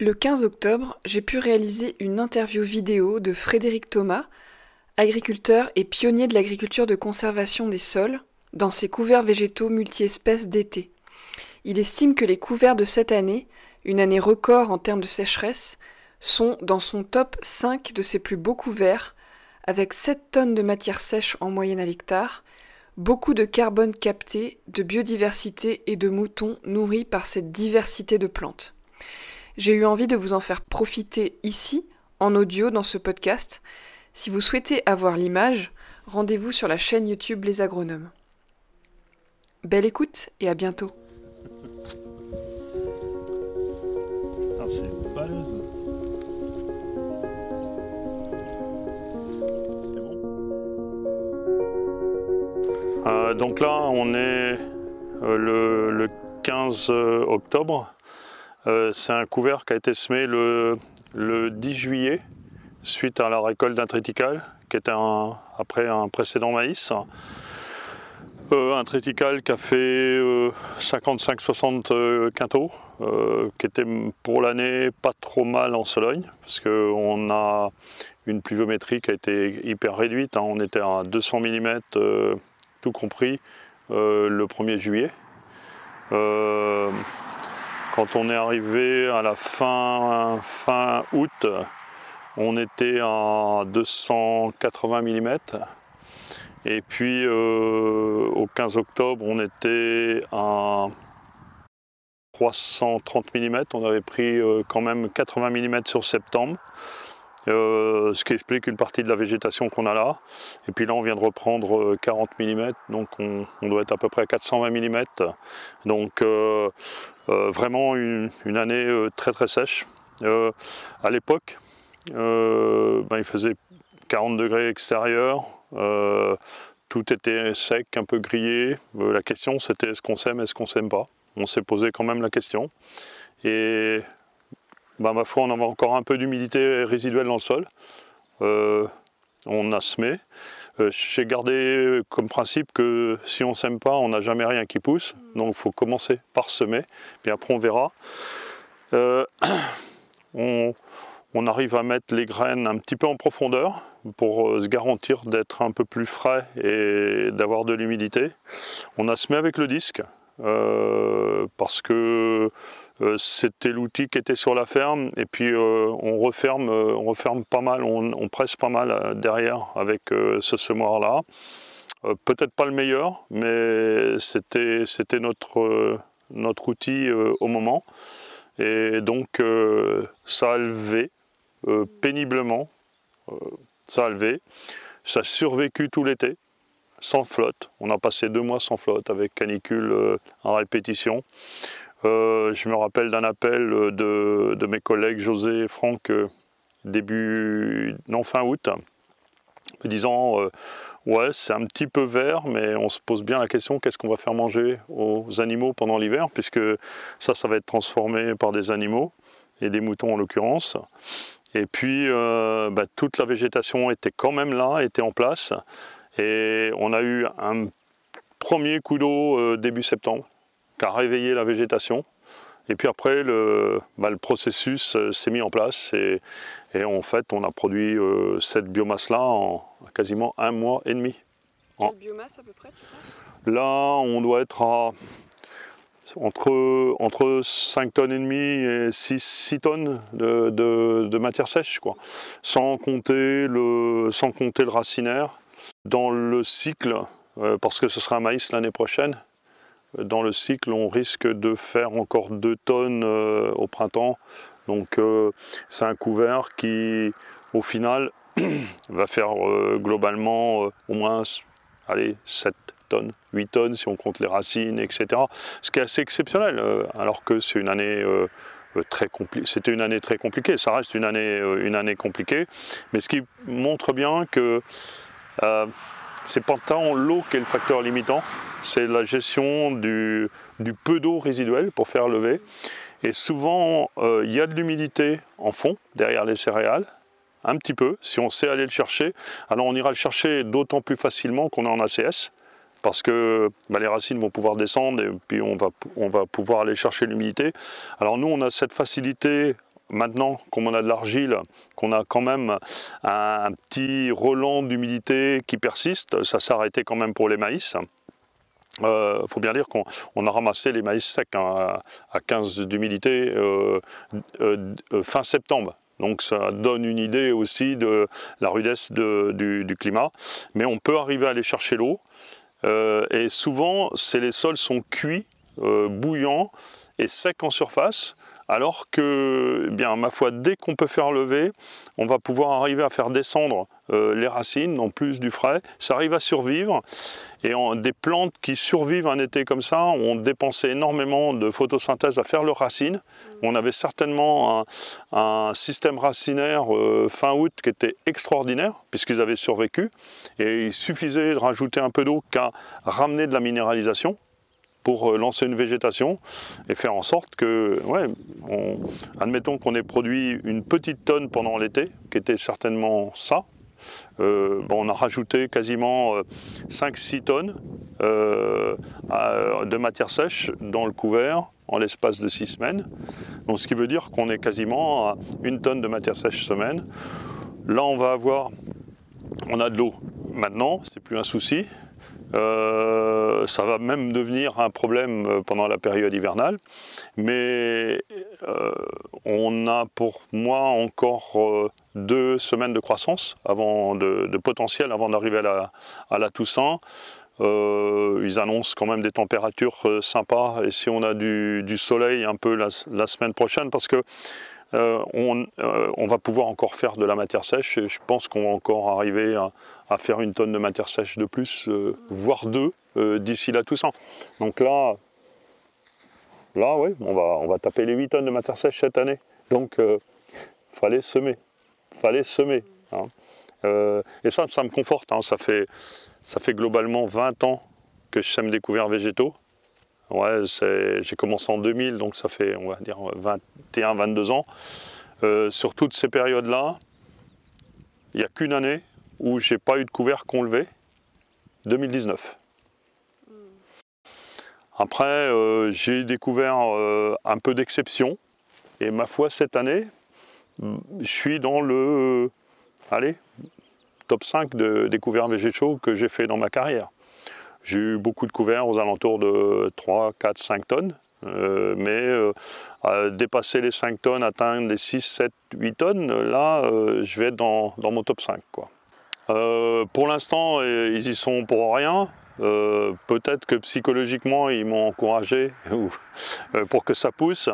Le 15 octobre, j'ai pu réaliser une interview vidéo de Frédéric Thomas, agriculteur et pionnier de l'agriculture de conservation des sols, dans ses couverts végétaux multi-espèces d'été. Il estime que les couverts de cette année, une année record en termes de sécheresse, sont dans son top 5 de ses plus beaux couverts, avec 7 tonnes de matière sèche en moyenne à l'hectare, beaucoup de carbone capté, de biodiversité et de moutons nourris par cette diversité de plantes. J'ai eu envie de vous en faire profiter ici, en audio, dans ce podcast. Si vous souhaitez avoir l'image, rendez-vous sur la chaîne YouTube Les Agronomes. Belle écoute et à bientôt. Ah, c'est balèze. C'est bon. Euh, donc là, on est euh, le, le 15 octobre. Euh, c'est un couvert qui a été semé le, le 10 juillet suite à la récolte d'un triticale qui était un- après un précédent maïs. Euh, un triticale qui a fait euh, 55-60 euh, quintaux, qui était pour l'année pas trop mal en Sologne, parce qu'on a une pluviométrie qui a été hyper réduite. hein. On était à 200 mm, tout compris, le 1er juillet. Quand on est arrivé à la fin, fin août, on était à 280 mm. Et puis euh, au 15 octobre, on était à 330 mm. On avait pris euh, quand même 80 mm sur septembre. Euh, ce qui explique une partie de la végétation qu'on a là. Et puis là, on vient de reprendre euh, 40 mm, donc on, doit être à peu près à 420 mm. Donc vraiment une, année euh, très très sèche. Euh, à l'époque, euh, ben, il faisait 40 degrés extérieur, euh, tout était sec, un peu grillé. Euh, la question c'était est-ce qu'on s'aime, est-ce qu'on s'aime pas? On s'est posé quand même la question. Et ben, ma foi, on avait encore un peu d'humidité résiduelle dans le sol. Euh, on a semé. Euh, J'ai gardé comme principe que si on sème pas, on n'a jamais rien qui pousse. Donc il faut commencer par semer, puis après on verra. Euh, on, on arrive à mettre les graines un petit peu en profondeur pour euh, se garantir d'être un peu plus frais et d'avoir de l'humidité. On a semé avec le disque euh, parce que euh, c'était l'outil qui était sur la ferme et puis euh, on referme, euh, on referme pas mal, on, presse pas mal euh, derrière avec euh, ce semoir là. Peut-être pas le meilleur, mais c'était notre euh, notre outil euh, au moment et donc euh, ça a levé euh, péniblement, euh, ça a levé, ça a survécu tout l'été sans flotte. On a passé deux mois sans flotte avec canicule euh, en répétition. Euh, je me rappelle d'un appel euh, de, mes collègues José et Franck euh, début, non fin août, me disant ouais c'est un petit peu vert, mais on se pose bien la question qu'est-ce qu'on va faire manger aux animaux pendant l'hiver, puisque ça ça va être transformé par des animaux et des moutons en l'occurrence. Et puis bah, toute la végétation était quand même là, était en place, et on a eu un premier coup d'eau début septembre qui a réveillé la végétation. Et puis après, le, bah, le processus euh, s'est mis en place et, et en fait, on a produit euh, cette biomasse-là en quasiment un mois et demi. Quelle biomasse à peu près Là, on doit être à entre, entre 5 tonnes et demie et 6, 6 tonnes de, de- de matière sèche, quoi. Sans compter le, sans compter le racinaire. Dans le cycle, euh, parce que ce sera un maïs l'année prochaine, dans le cycle, on risque de faire encore 2 tonnes euh, au printemps. Donc, euh, c'est un couvert qui, au final, va faire euh, globalement au moins allez, 7 tonnes, 8 tonnes si on compte les racines, etc. Ce qui est assez exceptionnel, alors que c'est une année très compliquée. C'était une année très compliquée, ça reste une année, une année compliquée, mais ce qui montre bien que euh, c'est pas tant l'eau qui est le facteur limitant, c'est la gestion du, peu d'eau résiduelle pour faire lever. Et souvent, euh, il y a de l'humidité en fond, derrière les céréales, un petit peu, si on sait aller le chercher. Alors on ira le chercher d'autant plus facilement qu'on est en ACS, parce que bah, les racines vont pouvoir descendre et puis on va, pouvoir aller chercher l'humidité. Alors nous, on a cette facilité maintenant, comme on a de l'argile, qu'on a quand même un, petit relent d'humidité qui persiste, ça s'est arrêté quand même pour les maïs. Il euh, faut bien dire qu'on a ramassé les maïs secs hein, à 15 d'humidité euh, euh, fin septembre. Donc ça donne une idée aussi de la rudesse du, du, climat. Mais on peut arriver à aller chercher l'eau. et souvent, les sols sont cuits, bouillants et secs en surface alors que, eh bien, ma foi, dès qu'on peut faire lever, on va pouvoir arriver à faire descendre euh, les racines, en plus du frais. Ça arrive à survivre. Et des plantes qui survivent un été comme ça ont dépensé énormément de photosynthèse à faire leurs racines. On avait certainement un, système racinaire euh, fin août qui était extraordinaire, puisqu'ils avaient survécu. Et il suffisait de rajouter un peu d'eau qu'à ramener de la minéralisation pour euh, lancer une végétation et faire en sorte que, ouais, admettons qu'on ait produit une petite tonne pendant l'été, qui était certainement ça, euh, on a rajouté quasiment 5-6 euh, tonnes de matière sèche dans le couvert en l'espace de 6 semaines. Donc, ce qui veut dire qu'on est quasiment à une tonne de matière sèche semaine. Là, on va avoir, on a de l'eau maintenant, c'est plus un souci. Euh, ça va même devenir un problème euh, pendant la période hivernale. Mais euh, on a pour moi encore deux semaines de croissance avant de, potentiel avant d'arriver à la, Toussaint. ils annoncent quand même des températures sympas et si on a du, soleil un peu la, semaine prochaine parce que on, va pouvoir encore faire de la matière sèche et je pense qu'on va encore arriver à, faire une tonne de matière sèche de plus, euh, voire deux, euh, d'ici là Toussaint. Donc là, là on va, on va taper les 8 tonnes de matière sèche cette année. Donc, euh, fallait semer. fallait semer. Hein. et ça, ça me conforte. Hein. Ça, fait, ça fait globalement 20 ans que je sème des couverts végétaux. Ouais, j'ai commencé en 2000, donc ça fait, on va dire, 21, 22 ans. sur toutes ces périodes-là, il n'y a qu'une année où j'ai pas eu de couvert conlevé, 2019. Après, euh, j'ai découvert euh, un peu d'exception. Et ma foi, cette année, je suis dans le allez, top 5 de, des couverts végétaux que j'ai fait dans ma carrière. J'ai eu beaucoup de couverts aux alentours de 3, 4, 5 tonnes. Euh, mais dépasser les 5 tonnes, atteindre les 6, 7, 8 tonnes, là, je vais être dans, mon top 5. Quoi. Euh, pour l'instant, euh, ils y sont pour rien. Euh, peut-être que psychologiquement, ils m'ont encouragé pour que ça pousse.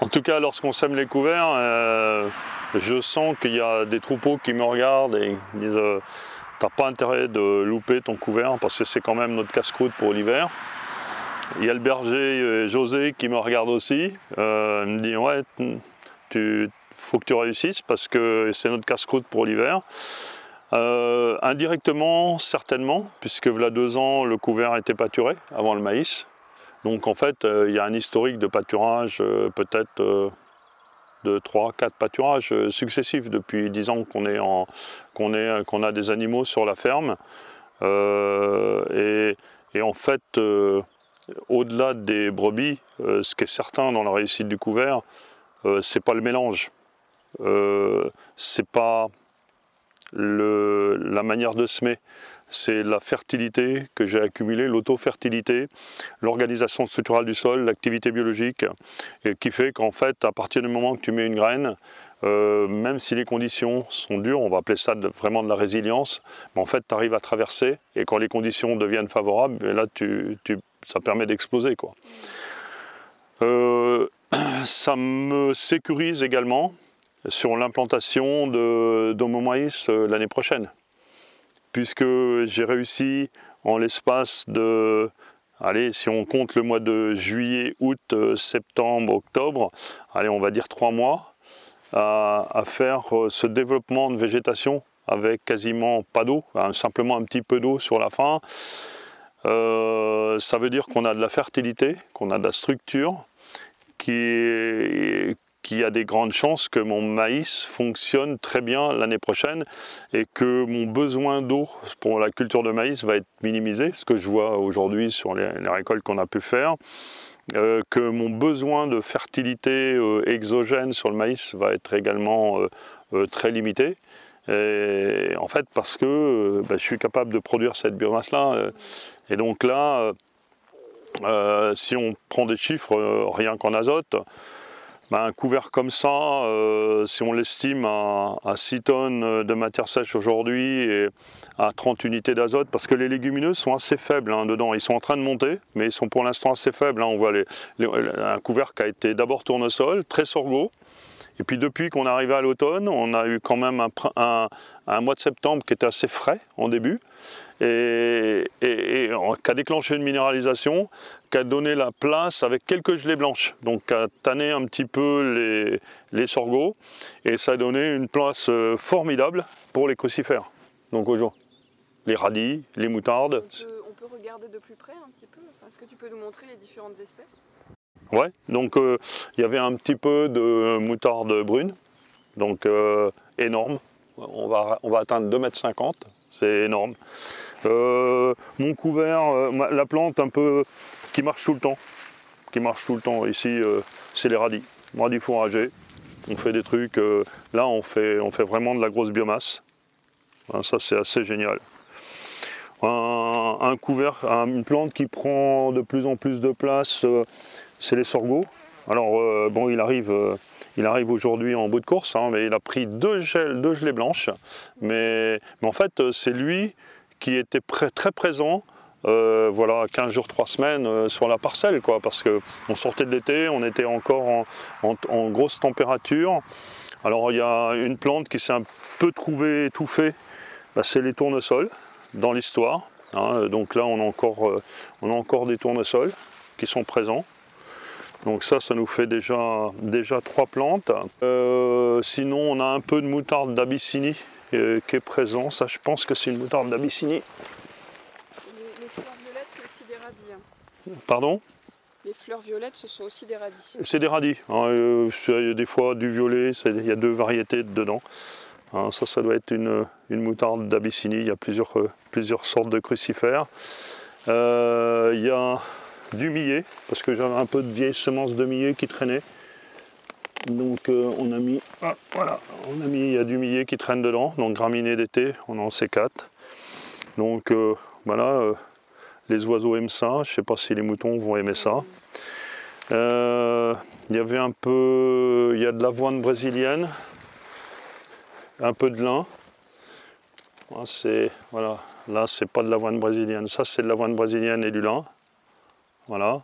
En tout cas, lorsqu'on sème les couverts, je sens qu'il y a des troupeaux qui me regardent et disent Pas intérêt de louper ton couvert parce que c'est quand même notre casse-croûte pour l'hiver. Il y a le berger José qui me regarde aussi. il me dit Ouais, il faut que tu réussisses parce que c'est notre casse-croûte pour l'hiver. Euh, indirectement, certainement, puisque voilà deux ans, le couvert était pâturé avant le maïs. Donc en fait, euh, il y a un historique de pâturage, euh, peut-être de 3, 4 pâturages successifs depuis 10 ans qu'on est qu'on qu'on a des animaux sur la ferme. Et, et, en fait, au-delà des brebis, ce qui est certain dans la réussite du couvert, c'est pas le mélange. c'est pas la manière de semer, c'est la fertilité que j'ai accumulée, l'auto-fertilité, l'organisation structurale du sol, l'activité biologique, et qui fait qu'en fait, à partir du moment que tu mets une graine, euh, même si les conditions sont dures, on va appeler ça vraiment de la résilience, mais en fait, tu arrives à traverser, et quand les conditions deviennent favorables, ben là, ça permet d'exploser. quoi. Euh, ça me sécurise également, sur l'implantation de d'Homo maïs euh, l'année prochaine. Puisque j'ai réussi en l'espace de, allez, si on compte le mois de juillet, août, euh, septembre, octobre, allez, on va dire trois mois, à, faire euh, ce développement de végétation avec quasiment pas d'eau, hein, simplement un petit peu d'eau sur la fin. ça veut dire qu'on a de la fertilité, qu'on a de la structure, qui est, qu'il y a des grandes chances que mon maïs fonctionne très bien l'année prochaine et que mon besoin d'eau pour la culture de maïs va être minimisé, ce que je vois aujourd'hui sur les, récoltes qu'on a pu faire. que mon besoin de fertilité exogène sur le maïs va être également très limité. En fait, parce que bah, je suis capable de produire cette biomasse-là. et donc là, si on prend des chiffres rien qu'en azote, bah, un couvert comme ça, euh, si on l'estime à, 6 tonnes de matière sèche aujourd'hui et à 30 unités d'azote, parce que les légumineuses sont assez faibles hein, dedans. Ils sont en train de monter, mais ils sont pour l'instant assez faibles. Hein. On voit un couvert qui a été d'abord tournesol, très sorgho. Et puis depuis qu'on est arrivé à l'automne, on a eu quand même un mois de septembre qui était assez frais en début et, qui a déclenché une minéralisation, qui a donné la place avec quelques gelées blanches, donc a tanné un petit peu les, les sorgho, et ça a donné une place euh, formidable pour les crucifères. Donc aujourd'hui, les radis, les moutardes. On peut, regarder de plus près un petit peu Est-ce que tu peux nous montrer les différentes espèces? Ouais, donc euh, il y avait un petit peu de moutarde brune, donc euh, énorme. On va, on va atteindre 2,50 m, c'est énorme. Euh, mon couvert, la plante un peu qui marche tout le temps, qui tout le temps. Ici, euh, c'est les radis, radis fourragés. On fait des trucs. là, on fait, on fait vraiment de la grosse biomasse. Hein, ça, c'est assez génial. Un, couvert, une plante qui prend de plus en plus de place, c'est les sorgho. Alors, bon, il arrive. Il arrive aujourd'hui en bout de course, hein, mais il a pris deux, deux gelées blanches. Mais, mais en fait, c'est lui qui était très présent euh, voilà, 15 jours, 3 semaines euh, sur la parcelle, quoi, parce qu'on sortait de l'été, on était encore en, grosse température. Alors il y a une plante qui s'est un peu trouvée étouffée, bah, c'est les tournesols dans l'histoire. Hein. donc là on a, encore, euh, on a encore des tournesols qui sont présents. Donc ça, ça nous fait déjà, déjà trois plantes. sinon, on a un peu de moutarde d'Abyssinie qui est présent. Ça, je pense que c'est une moutarde d'Abyssinie. Les, fleurs violettes, c'est aussi des radis. Hein. Pardon Les fleurs violettes, ce sont aussi des radis. C'est des radis. Hein, euh, il y a des fois du violet, il y a deux variétés dedans. Hein, ça, ça doit être une, moutarde d'Abyssinie. Il y a plusieurs, euh, plusieurs sortes de crucifères. il y a du millet, parce que j'avais un peu de vieilles semences de millet qui traînaient. Donc euh, on a mis, ah, voilà, on a mis, il y a du millet qui traîne dedans, donc graminées d'été, on en C4. Donc euh, voilà, euh, les oiseaux aiment ça, je ne sais pas si les moutons vont aimer ça. Il y avait un peu, il y a de l'avoine brésilienne, un peu de lin. Ah, c'est, voilà, là c'est pas de l'avoine brésilienne, ça c'est de l'avoine brésilienne et du lin. Voilà.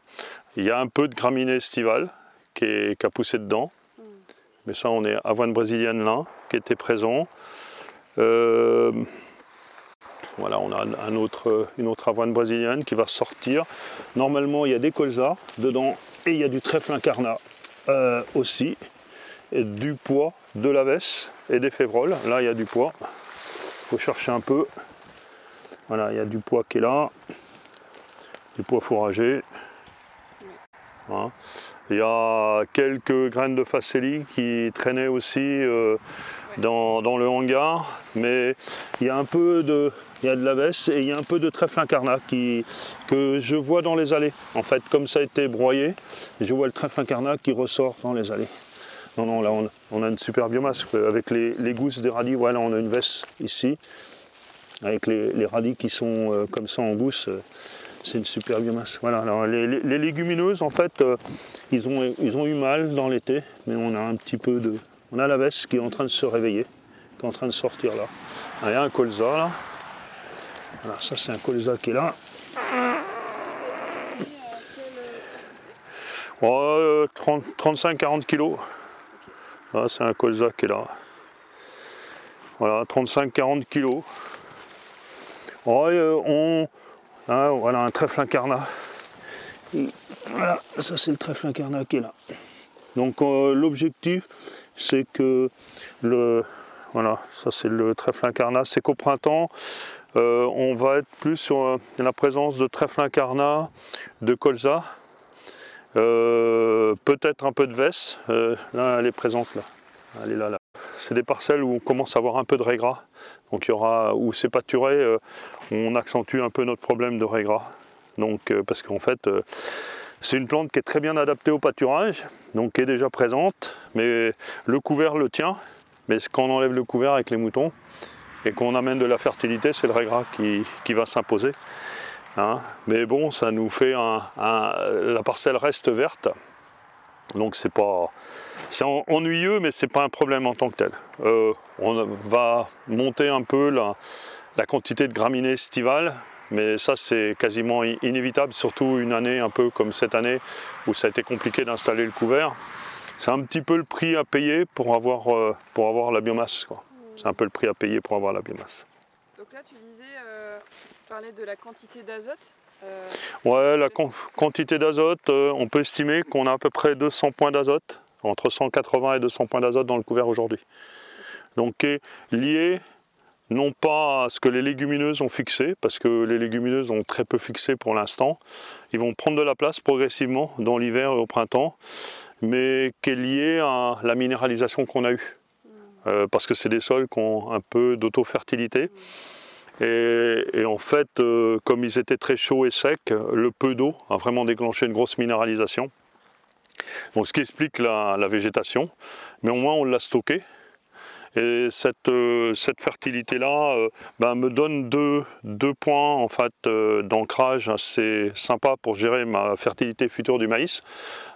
Il y a un peu de graminées estivales qui, est, qui a poussé dedans. Mais ça, on est avoine brésilienne là, qui était présent. Euh, voilà, on a une autre avoine brésilienne qui va sortir. Normalement, il y a des colzas dedans et il y a du trèfle incarnat euh, aussi. Et du pois, de la veste et des févroles. Là, il y a du pois. Il faut chercher un peu. Voilà, il y a du pois qui est là. Du pois fourragé. Voilà. Il y a quelques graines de facélie qui traînaient aussi euh, dans, le hangar, mais il y a un peu de, il y a de la veste et il y a un peu de trèfle incarnat qui, que je vois dans les allées. En fait, comme ça a été broyé, je vois le trèfle incarnat qui ressort dans les allées. Non, non, là on, a une super biomasse avec les, gousses des radis. Voilà, on a une veste ici avec les, radis qui sont euh, comme ça en gousse c'est une super biomasse. Voilà, alors les, légumineuses, en fait, euh, ils, ont, ils ont eu mal dans l'été, mais on a un petit peu de. On a la veste qui est en train de se réveiller, qui est en train de sortir là. il y a un colza là. Voilà, ça c'est un colza qui est là. 35-40 kilos. c'est un colza qui est là. Voilà, 35-40 kilos. Euh, on, ah, voilà un trèfle incarnat. voilà, ça c'est le trèfle incarnat qui est là. Donc euh, l'objectif c'est que le voilà, ça c'est le trèfle incarnat, c'est qu'au printemps euh, on va être plus sur euh, la présence de trèfle incarnat, de colza, peut-être un peu de veste. là elle est présente là. Elle est là là. C'est des parcelles où on commence à avoir un peu de régras. Donc il y aura, où c'est pâturé, euh, on accentue un peu notre problème de régras. Donc, euh, parce qu'en fait, euh, C'est une plante qui est très bien adaptée au pâturage, donc qui est déjà présente, mais le couvert le tient. Mais quand on enlève le couvert avec les moutons et qu'on amène de la fertilité, c'est le régras qui, va s'imposer. Hein. mais bon, ça nous fait un, la parcelle reste verte, donc c'est pas, c'est ennuyeux, mais c'est pas un problème en tant que tel. Euh, on va monter un peu la, la quantité de graminées estivales, mais ça c'est quasiment inévitable, surtout une année un peu comme cette année où ça a été compliqué d'installer le couvert. C'est un petit peu le prix à payer pour avoir, euh, pour avoir la biomasse. C'est un peu le prix à payer pour avoir la biomasse. Donc là tu disais, euh, tu parlais de la quantité d'azote euh, Ouais, la quantité d'azote, on peut estimer qu'on a à peu près 200 points d'azote, entre 180 et 200 points d'azote dans le couvert aujourd'hui. Donc qui est lié non pas à ce que les légumineuses ont fixé, parce que les légumineuses ont très peu fixé pour l'instant. Ils vont prendre de la place progressivement dans l'hiver et au printemps, mais qui est lié à la minéralisation qu'on a eue. Mm. Euh, parce que c'est des sols qui ont un peu d'auto-fertilité. Et, en fait, euh, comme ils étaient très chauds et secs, le peu d'eau a vraiment déclenché une grosse minéralisation. Donc, ce qui explique la, la végétation. Mais au moins, on l'a stocké. Et cette, euh, fertilité-là euh, ben, me donne deux, deux, points en fait, euh, d'ancrage assez sympa pour gérer ma fertilité future du maïs.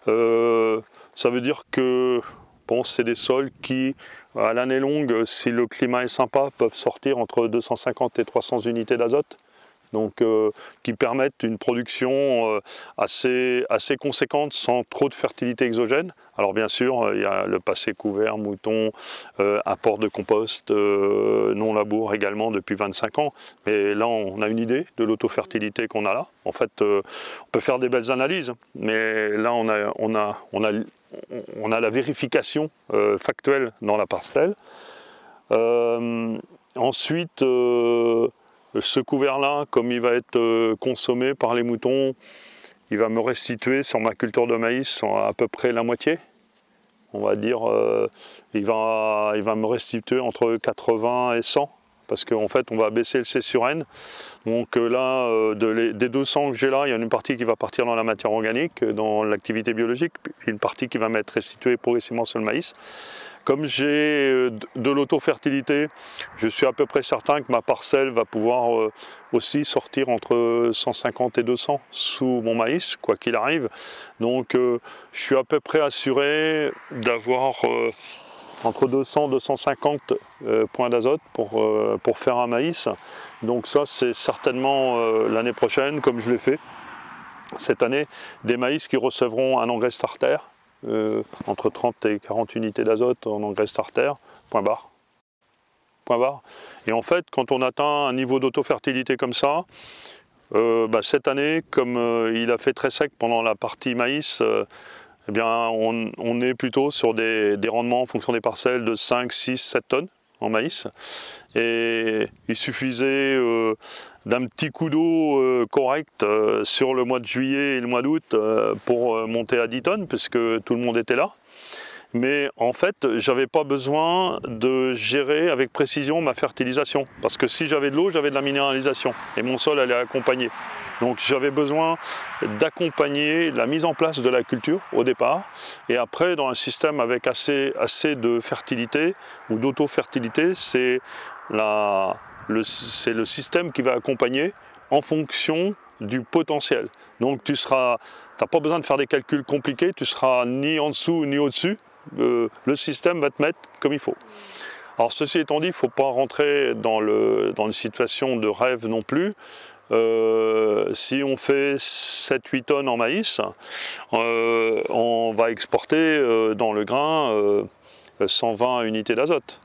ça veut dire que bon, c'est des sols qui, à l'année longue, si le climat est sympa, peuvent sortir entre 250 et 300 unités d'azote donc euh, qui permettent une production euh, assez, conséquente sans trop de fertilité exogène. Alors bien sûr, euh, il y a le passé couvert, mouton, apport de compost, non labour également depuis 25 ans. Mais là, on a une idée de l'autofertilité qu'on a là. En fait, on peut faire des belles analyses, mais là, on a, on a la vérification factuelle dans la parcelle. ensuite, ce couvert-là, comme il va être euh, consommé par les moutons, il va me restituer sur ma culture de maïs à peu près la moitié. On va dire, euh, il, va, me restituer entre 80 et 100 parce qu'en fait on va baisser le C sur N. Donc euh, là, des 200 que j'ai là, il y a une partie qui va partir dans la matière organique, dans l'activité biologique, puis une partie qui va m'être restituée progressivement sur le maïs. Comme j'ai euh, de l'auto-fertilité, je suis à peu près certain que ma parcelle va pouvoir euh, aussi sortir entre 150 et 200 sous mon maïs, quoi qu'il arrive. Donc euh, je suis à peu près assuré d'avoir entre 200 et 250 points d'azote pour, pour faire un maïs. Donc ça c'est certainement l'année prochaine, comme je l'ai fait cette année, des maïs qui recevront un engrais starter euh, entre 30 et 40 unités d'azote en engrais starter, point barre. Point. Et en fait, quand on atteint un niveau d'autofertilité comme ça, euh, bah, cette année, comme euh, il a fait très sec pendant la partie maïs, eh bien, on, est plutôt sur des, rendements en fonction des parcelles de 5, 6, 7 tonnes en maïs. Et il suffisait d'un petit coup d'eau euh, correct euh, sur le mois de juillet et le mois d'août euh, pour monter à 10 tonnes puisque tout le monde était là. Mais en fait, j'avais pas besoin de gérer avec précision ma fertilisation parce que si j'avais de l'eau, j'avais de la minéralisation et mon sol allait accompagner. Donc j'avais besoin d'accompagner la mise en place de la culture au départ et après dans un système avec assez, assez de fertilité ou d'auto-fertilité, c'est la, c'est le système qui va accompagner en fonction du potentiel. Donc tu seras, n'as pas besoin de faire des calculs compliqués, tu seras ni en dessous ni au-dessus. Euh, le système va te mettre comme il faut. Alors ceci étant dit, il ne faut pas rentrer dans, une situation de rêve non plus. Euh, si on fait 7-8 tonnes en maïs, euh, on va exporter dans le grain 120 unités d'azote.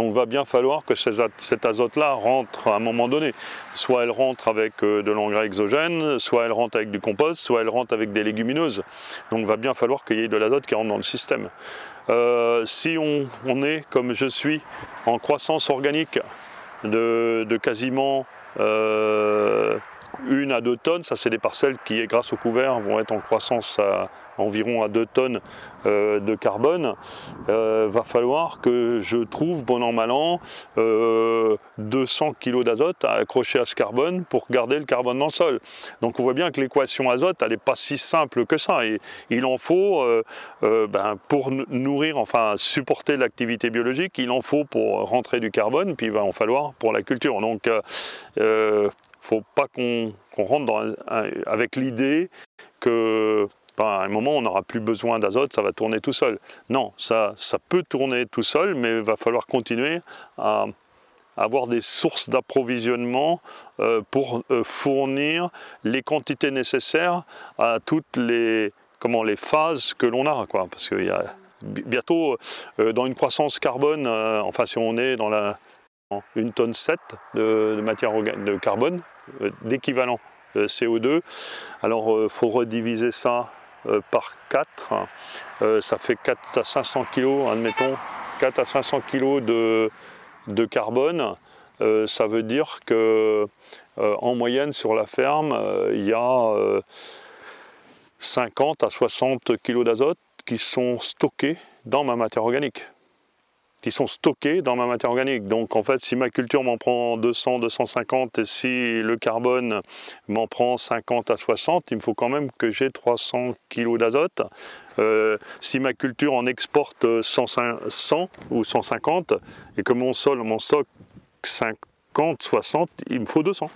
Donc va bien falloir que cet azote-là rentre à un moment donné. Soit elle rentre avec euh, de l'engrais exogène, soit elle rentre avec du compost, soit elle rentre avec des légumineuses. Donc va bien falloir qu'il y ait de l'azote qui rentre dans le système. Euh, si on, est, comme je suis, en croissance organique de, quasiment une à deux tonnes, ça c'est des parcelles qui, grâce au couvert, vont être en croissance à environ à 2 tonnes euh, de carbone, euh, va falloir que je trouve, bon an, mal an, 200 kg d'azote à accrocher à ce carbone pour garder le carbone dans le sol. Donc on voit bien que l'équation azote, elle n'est pas si simple que ça. Et il en faut, euh, ben, pour nourrir, enfin supporter l'activité biologique, il en faut pour rentrer du carbone, puis il va en falloir pour la culture. Donc faut pas qu'on rentre avec l'idée que ben, à un moment on n'aura plus besoin d'azote, ça va tourner tout seul. Non, ça, ça peut tourner tout seul, mais il va falloir continuer à avoir des sources d'approvisionnement euh, pour euh, fournir les quantités nécessaires à toutes les, comment, les phases que l'on a. Quoi, parce qu'il y a bientôt, euh, dans une croissance carbone, enfin si on est dans la, une tonne 7 de, matière de carbone, euh, d'équivalent de CO2. Alors il euh, faut rediviser ça euh, par 4. ça fait 4 à 500 kg, admettons, 4 à 500 kg de, de carbone. ça veut dire que en moyenne sur la ferme, il y a 50 à 60 kg d'azote qui sont stockés dans ma matière organique qui sont stockés dans ma matière organique. Donc en fait, si ma culture m'en prend 200, 250 et si le carbone m'en prend 50 à 60, il me faut quand même que j'ai 300 kg d'azote. Euh, si ma culture en exporte 100, ou 150 et que mon sol m'en stocke 50, 60, il me faut 200.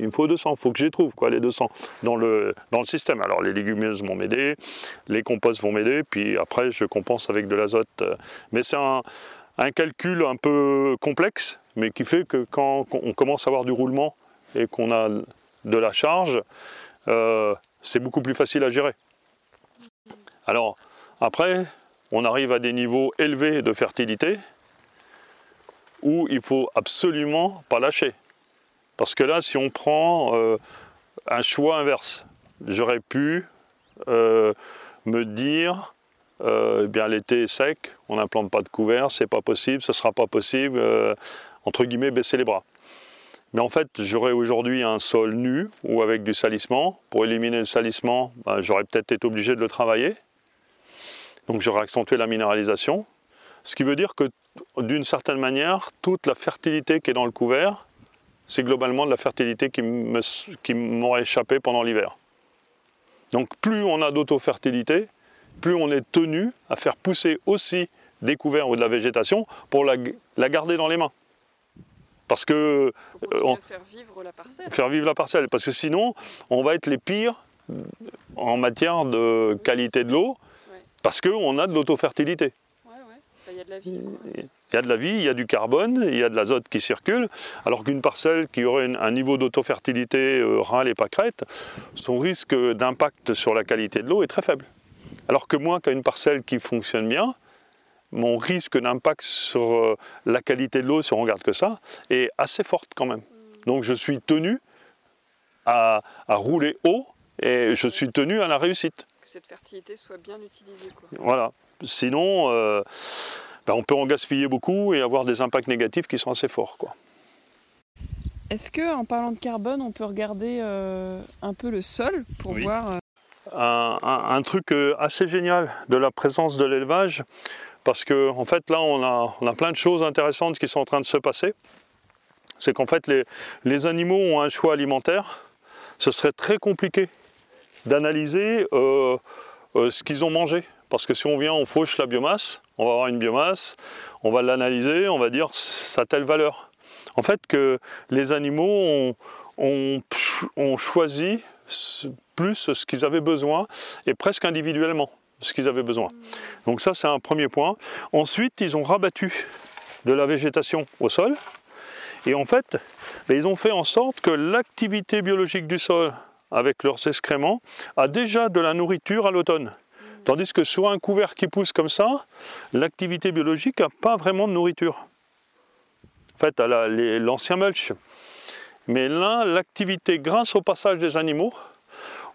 Il me faut 200, il faut que j'y trouve quoi, les 200 dans le, dans le système. Alors les légumineuses vont m'aider, les composts vont m'aider, puis après je compense avec de l'azote. Mais c'est un, un calcul un peu complexe, mais qui fait que quand on commence à avoir du roulement et qu'on a de la charge, euh, c'est beaucoup plus facile à gérer. Alors, après, on arrive à des niveaux élevés de fertilité où il faut absolument pas lâcher. Parce que là, si on prend euh, un choix inverse, j'aurais pu euh, me dire eh bien l'été est sec, on n'implante pas de couvert, c'est pas possible, ce sera pas possible, euh, entre guillemets, baisser les bras. Mais en fait, j'aurais aujourd'hui un sol nu ou avec du salissement. Pour éliminer le salissement, ben, j'aurais peut-être été obligé de le travailler. Donc j'aurais accentué la minéralisation. Ce qui veut dire que d'une certaine manière, toute la fertilité qui est dans le couvert, c'est globalement de la fertilité qui m'aurait échappé pendant l'hiver. Donc plus on a d'autofertilité, plus on est tenu à faire pousser aussi des couverts ou de la végétation pour la, garder dans les mains. Parce que. Euh, faire vivre la parcelle. Faire vivre la parcelle. Parce que sinon, on va être les pires en matière de qualité de l'eau, parce qu'on a de l'autofertilité. Bah, il y a de la vie. Il y a de la vie, il y a du carbone, il y a de l'azote qui circule, alors qu'une parcelle qui aurait un niveau d'autofertilité euh, râle et pâquerette, son risque d'impact sur la qualité de l'eau est très faible. Alors que moi, qui ai une parcelle qui fonctionne bien, mon risque d'impact sur euh, la qualité de l'eau, si on regarde que ça, est assez forte quand même. Donc je suis tenu à, rouler haut et je suis tenu à la réussite. Que cette fertilité soit bien utilisée. Voilà. Sinon, euh, ben, on peut en gaspiller beaucoup et avoir des impacts négatifs qui sont assez forts. Quoi. Est-ce que, en parlant de carbone, on peut regarder euh, un peu le sol pour voir un, truc euh, assez génial de la présence de l'élevage, parce que en fait là on a, plein de choses intéressantes qui sont en train de se passer. C'est qu'en fait les, animaux ont un choix alimentaire. Ce serait très compliqué d'analyser euh, euh, ce qu'ils ont mangé. Parce que si on vient, on fauche la biomasse, on va avoir une biomasse, on va l'analyser, on va dire ça a telle valeur. En fait, que les animaux ont choisi plus ce qu'ils avaient besoin et presque individuellement ce qu'ils avaient besoin. Donc ça c'est un premier point. Ensuite ils ont rabattu de la végétation au sol et en fait ben, ils ont fait en sorte que l'activité biologique du sol avec leurs excréments a déjà de la nourriture à l'automne. Tandis que sur un couvert qui pousse comme ça, l'activité biologique n'a pas vraiment de nourriture. En fait, l'ancien mulch. Mais là, l'activité, grâce au passage des animaux,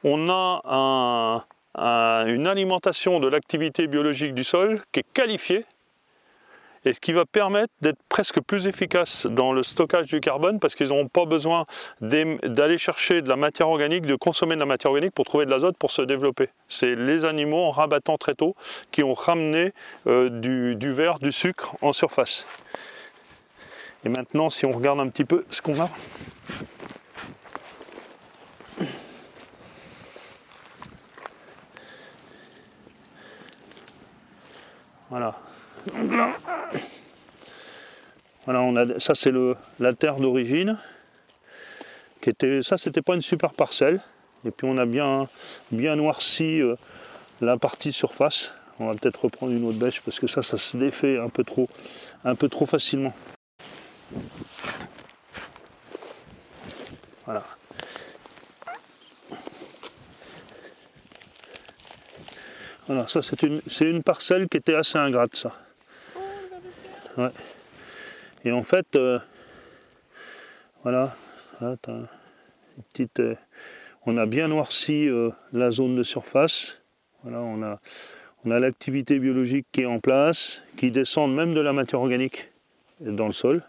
on a une alimentation de l'activité biologique du sol qui est qualifiée et ce qui va permettre d'être presque plus efficace dans le stockage du carbone parce qu'ils n'auront pas besoin d'aller chercher de la matière organique, de consommer de la matière organique pour trouver de l'azote pour se développer. C'est les animaux en rabattant très tôt qui ont ramené euh, du, du verre, du sucre en surface. Et maintenant, si on regarde un petit peu ce qu'on a, Voilà. voilà, on a, ça c'est la terre d'origine. Qui était, ça c'était pas une super parcelle. Et puis on a bien, bien noirci euh, la partie surface. On va peut-être reprendre une autre bêche parce que ça, ça se défait un peu trop, un peu trop facilement. Voilà. Voilà, ça c'est une, une, parcelle qui était assez ingrate ça. Ouais. Et en fait, euh, voilà, petite, euh, on a bien noirci euh, la zone de surface. Voilà, on a, on a l'activité biologique qui est en place, qui descend même de la matière organique dans le sol.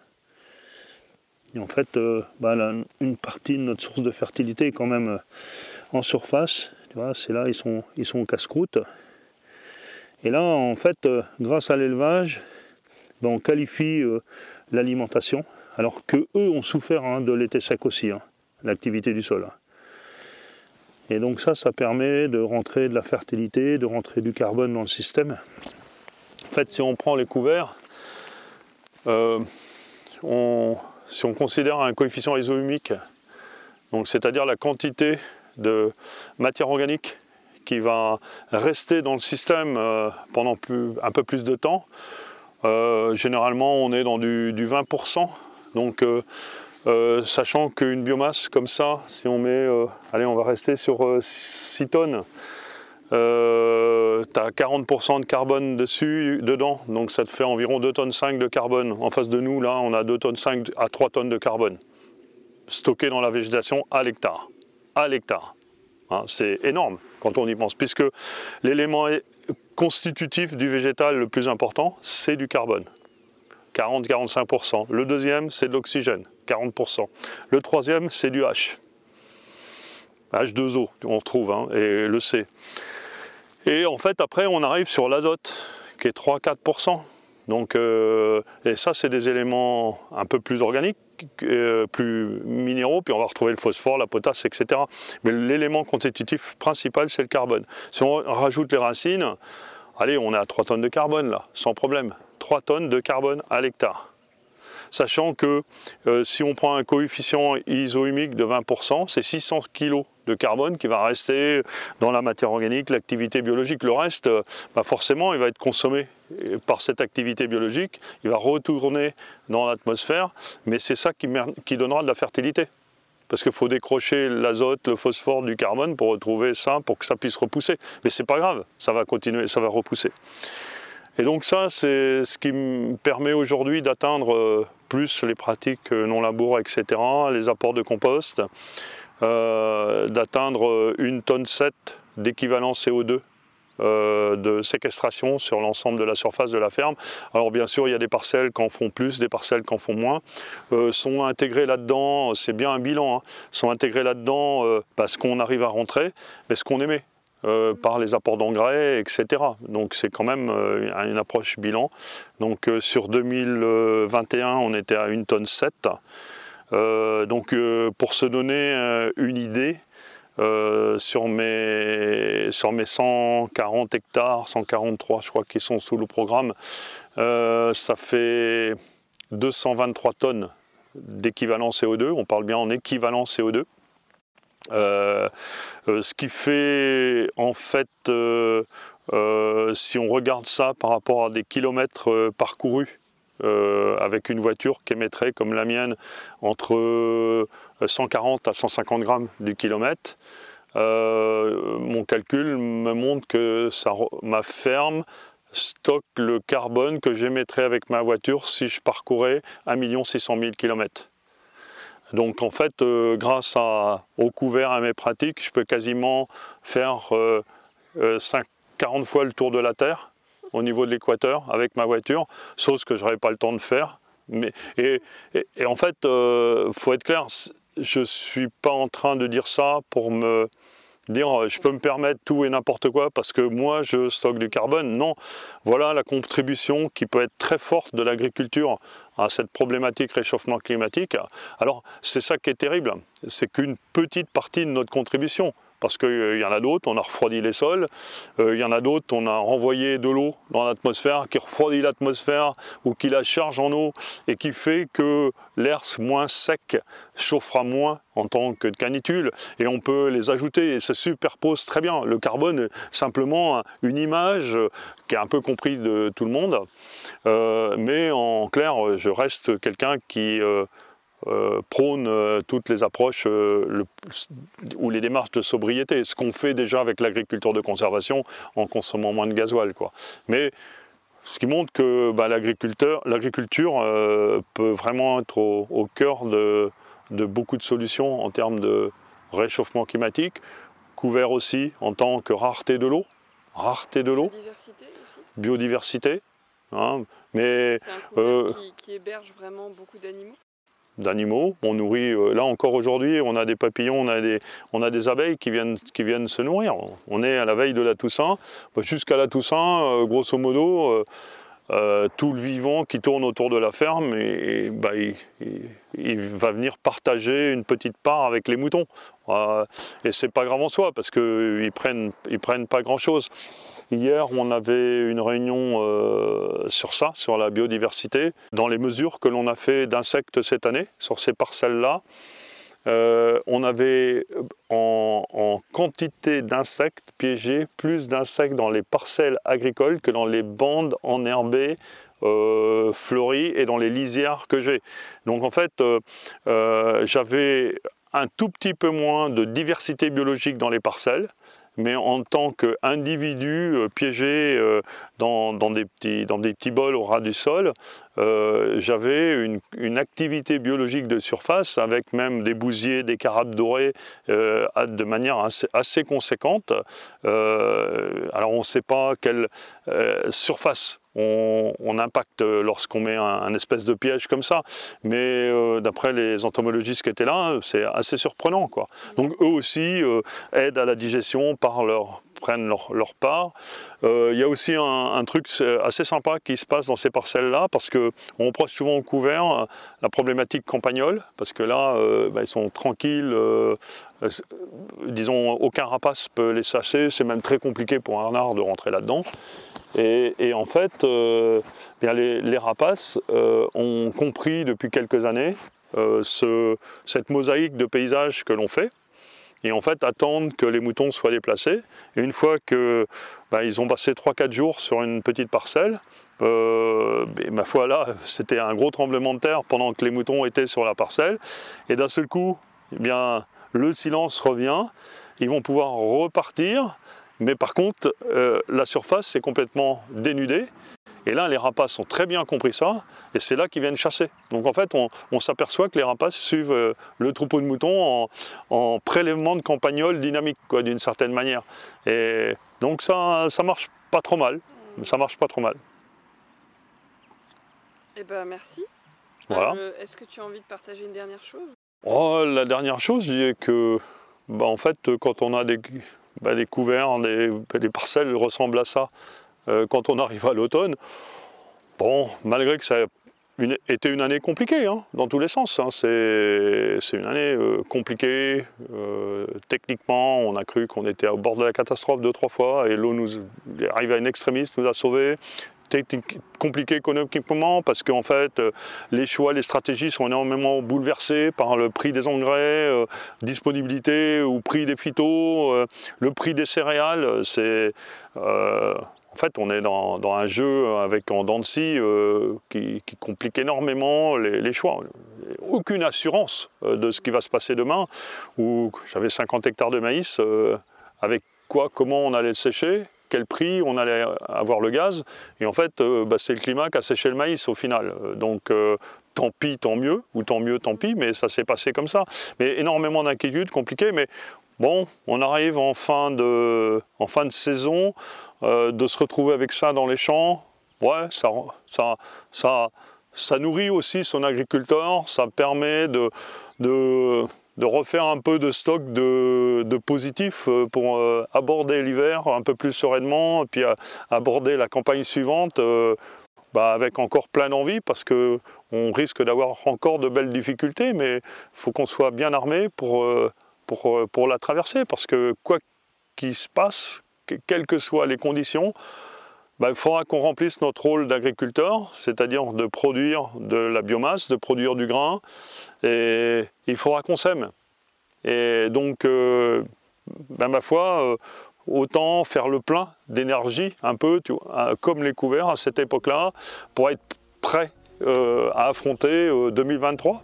Et en fait, bah, une partie de notre source de fertilité est quand même en surface. Tu vois, c'est là, ils sont, ils sont au casse-croûte. Et là, en fait, euh, grâce à l'élevage, ben, on qualifie euh, l'alimentation, alors que eux ont souffert hein, de l'été sec aussi, hein, l'activité du sol. Et donc ça, ça permet de rentrer de la fertilité, de rentrer du carbone dans le système. En fait, si on prend les couverts, euh, si on considère un coefficient isohumique, c'est-à-dire la quantité de matière organique qui va rester dans le système euh, pendant un peu plus de temps. Euh, généralement, on est dans du, 20%. Donc, euh, sachant qu'une biomasse comme ça, si on met, allez, on va rester sur 6 tonnes, tu as 40% de carbone dessus, dedans, donc ça te fait environ 2 tonnes 5 de carbone. En face de nous, là, on a 2 tonnes 5 à 3 tonnes de carbone stocké dans la végétation à l'hectare. À l'hectare. Hein, c'est énorme quand on y pense, puisque l'élément constitutif du végétal le plus important, c'est du carbone. 40-45%. Le deuxième, c'est de l'oxygène, 40%. Le troisième, c'est du H. H2O, on retrouve, hein, et le C. Et en fait, après, on arrive sur l'azote, qui est 3-4%. Donc, euh, et ça, c'est des éléments un peu plus organiques, euh, plus minéraux, puis on va retrouver le phosphore, la potasse, etc. Mais l'élément constitutif principal, c'est le carbone. Si on rajoute les racines, allez, on est à 3 tonnes de carbone là, sans problème. 3 tonnes de carbone à l'hectare. Sachant que euh, si on prend un coefficient isohumique de 20%, c'est 600 kg de carbone qui va rester dans la matière organique, l'activité biologique. Le reste, bah forcément, il va être consommé par cette activité biologique, il va retourner dans l'atmosphère, mais c'est ça qui, qui, donnera de la fertilité. Parce qu'il faut décrocher l'azote, le phosphore du carbone pour retrouver ça, pour que ça puisse repousser. Mais c'est pas grave, ça va continuer, ça va repousser. Et donc ça, c'est ce qui me permet aujourd'hui d'atteindre euh, plus les pratiques euh, non labour, etc., les apports de compost, euh, d'atteindre une tonne 7 d'équivalent CO2 euh, de séquestration sur l'ensemble de la surface de la ferme. Alors bien sûr, il y a des parcelles qui en font plus, des parcelles qui en font moins. Sont intégrés là-dedans, c'est bien un bilan, hein, sont intégrés là-dedans parce qu'on arrive à rentrer, mais ce qu'on aimait. par les apports d'engrais, etc. Donc c'est quand même une approche bilan. Donc sur 2021, on était à 1 tonne 7. donc pour se donner une idée, euh, sur, mes, sur mes 140 hectares, 143 je crois qui sont sous le programme, euh, ça fait 223 tonnes d'équivalent CO2, on parle bien en équivalent CO2. Euh, ce qui fait en fait, si on regarde ça par rapport à des kilomètres parcourus, avec une voiture qui émettrait comme la mienne entre 140 à 150 grammes du kilomètre. Euh, mon calcul me montre que ma ferme stocke le carbone que j'émettrais avec ma voiture si je parcourais 1 600 000 km. Donc en fait, euh, grâce au couvert à mes pratiques, je peux quasiment faire 40 euh, fois le tour de la Terre au niveau de l'équateur avec ma voiture, chose que je n'aurais pas le temps de faire. Mais, et, en fait, il euh, faut être clair, je ne suis pas en train de dire ça pour me dire euh, je peux me permettre tout et n'importe quoi parce que moi je stocke du carbone. Non, voilà la contribution qui peut être très forte de l'agriculture à cette problématique réchauffement climatique. Alors c'est ça qui est terrible, c'est qu'une petite partie de notre contribution parce qu'il euh, y en a d'autres, on a refroidi les sols, euh, il y en a d'autres, on a renvoyé de l'eau dans l'atmosphère, qui refroidit l'atmosphère ou qui la charge en eau et qui fait que l'air moins sec chauffera moins en tant que canicule. Et on peut les ajouter et se superpose très bien. Le carbone est simplement une image qui est un peu comprise de tout le monde, euh, mais en clair, je reste quelqu'un qui euh, prône euh, toutes les approches euh, ou les démarches de sobriété, ce qu'on fait déjà avec l'agriculture de conservation en consommant moins de gasoil. Quoi. Mais ce qui montre que bah, l'agriculture peut vraiment être au, cœur de, beaucoup de solutions en termes de réchauffement climatique, couvert aussi en tant que rareté de l'eau. Rareté de l'eau. Biodiversité aussi. Biodiversité. Hein, mais, C'est un qui, qui héberge vraiment beaucoup d'animaux d'animaux. On nourrit, euh, là encore aujourd'hui, on a des papillons, on a des, on a des abeilles qui viennent, qui viennent se nourrir. On est à la veille de la Toussaint. Bah, jusqu'à la Toussaint, euh, grosso modo, euh, tout le vivant qui tourne autour de la ferme, et, bah, il, va venir partager une petite part avec les moutons. et c'est pas grave en soi, parce qu'ils prennent, ils prennent pas grand-chose. Hier, on avait une réunion euh, sur ça, sur la biodiversité, dans les mesures que l'on a fait d'insectes cette année, sur ces parcelles-là. Euh, on avait en, quantité d'insectes piégés plus d'insectes dans les parcelles agricoles que dans les bandes enherbées euh, fleuries et dans les lisières que j'ai. Donc en fait, j'avais un tout petit peu moins de diversité biologique dans les parcelles mais en tant qu'individu euh, piégé euh, dans, des petits, bols au ras du sol, euh, j'avais une, activité biologique de surface avec même des bousiers, des carabes dorés de manière assez, conséquente. alors on ne sait pas quelle surface on, impacte lorsqu'on met un, espèce de piège comme ça. Mais euh, d'après les entomologistes qui étaient là, c'est assez surprenant. Quoi. Donc eux aussi euh, aident à la digestion par prennent leur, part. Euh, il y a aussi un, truc assez sympa qui se passe dans ces parcelles-là, parce qu'on reproche souvent au couvert la problématique campagnole, parce que là, bah, ils sont tranquilles, disons, aucun rapace peut les chasser, c'est même très compliqué pour un renard de rentrer là-dedans. Et, en fait, euh, les, rapaces euh, ont compris depuis quelques années euh, cette mosaïque de paysages que l'on fait. Et en fait, attendent que les moutons soient déplacés. Une fois qu'ils bah, ont passé 3-4 jours sur une petite parcelle, ma foi là, c'était un gros tremblement de terre pendant que les moutons étaient sur la parcelle. Et d'un seul coup, eh bien, le silence revient. Ils vont pouvoir repartir mais par contre, euh, la surface est complètement dénudée. Et là, les rapaces ont très bien compris ça, et c'est là qu'ils viennent chasser. Donc en fait, on, s'aperçoit que les rapaces suivent euh, le troupeau de moutons en, prélèvement de campagnols dynamique, d'une certaine manière. Et donc ça, ça marche pas trop mal. Ça marche pas trop mal. Eh ben merci. Voilà. Euh, est-ce que tu as envie de partager une dernière chose? Oh, La dernière chose, c'est que, bah, en fait, quand on a des bah, les couverts, les, les, parcelles ressemblent à ça euh, quand on arrive à l'automne. Bon, malgré que ça a été une année compliquée, hein, dans tous les sens. Hein. C'est une année euh, compliquée. Euh, techniquement, on a cru qu'on était au bord de la catastrophe deux, trois fois, et l'eau nous arrive à une extrémiste, nous a sauvés compliqué économiquement parce qu'en fait les choix, les stratégies sont énormément bouleversés par le prix des engrais, disponibilité ou prix des phytos, le prix des céréales. C'est en fait, on est dans, un jeu avec en dents de scie qui, complique énormément les, choix. Aucune assurance de ce qui va se passer demain. Où j'avais 50 hectares de maïs, avec quoi, comment on allait le sécher, quel prix on allait avoir le gaz. Et en fait, euh, bah, c'est le climat qui a séché le maïs au final. Donc euh, tant pis, tant mieux, ou tant mieux, tant pis, mais ça s'est passé comme ça. Mais énormément d'inquiétudes, compliquées, mais Bon, on arrive en fin de, saison, euh, de se retrouver avec ça dans les champs, ouais, ça, nourrit aussi son agriculteur, ça permet de, refaire un peu de stock de, de positif euh, pour euh, aborder l'hiver un peu plus sereinement, et puis aborder la campagne suivante bah, avec encore plein d'envie, parce qu'on risque d'avoir encore de belles difficultés, mais il faut qu'on soit bien armé pour pour, euh, pour la traverser, parce que quoi qu'il se passe, quelles que soient les conditions, bah, il faudra qu'on remplisse notre rôle d'agriculteur, c'est-à-dire de produire de la biomasse, de produire du grain, et il faudra qu'on sème. Et donc, euh, ben, ma foi, euh, autant faire le plein d'énergie, un peu, comme les couverts à cette époque-là, pour être prêt à affronter 2023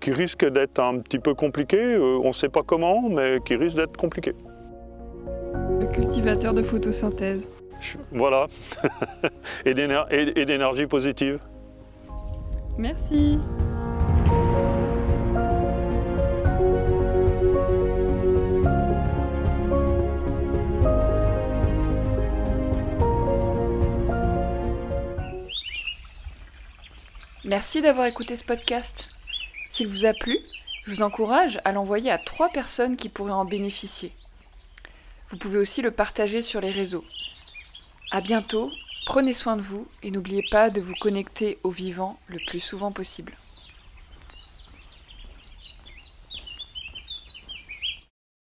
qui risque d'être un petit peu compliqué. Euh, on ne sait pas comment, mais qui risque d'être compliqué. Le cultivateur de photosynthèse. Voilà. et d'énergie positive. Merci. Merci d'avoir écouté ce podcast. S'il vous a plu, je vous encourage à l'envoyer à trois personnes qui pourraient en bénéficier. Vous pouvez aussi le partager sur les réseaux. À bientôt, prenez soin de vous et n'oubliez pas de vous connecter au vivant le plus souvent possible.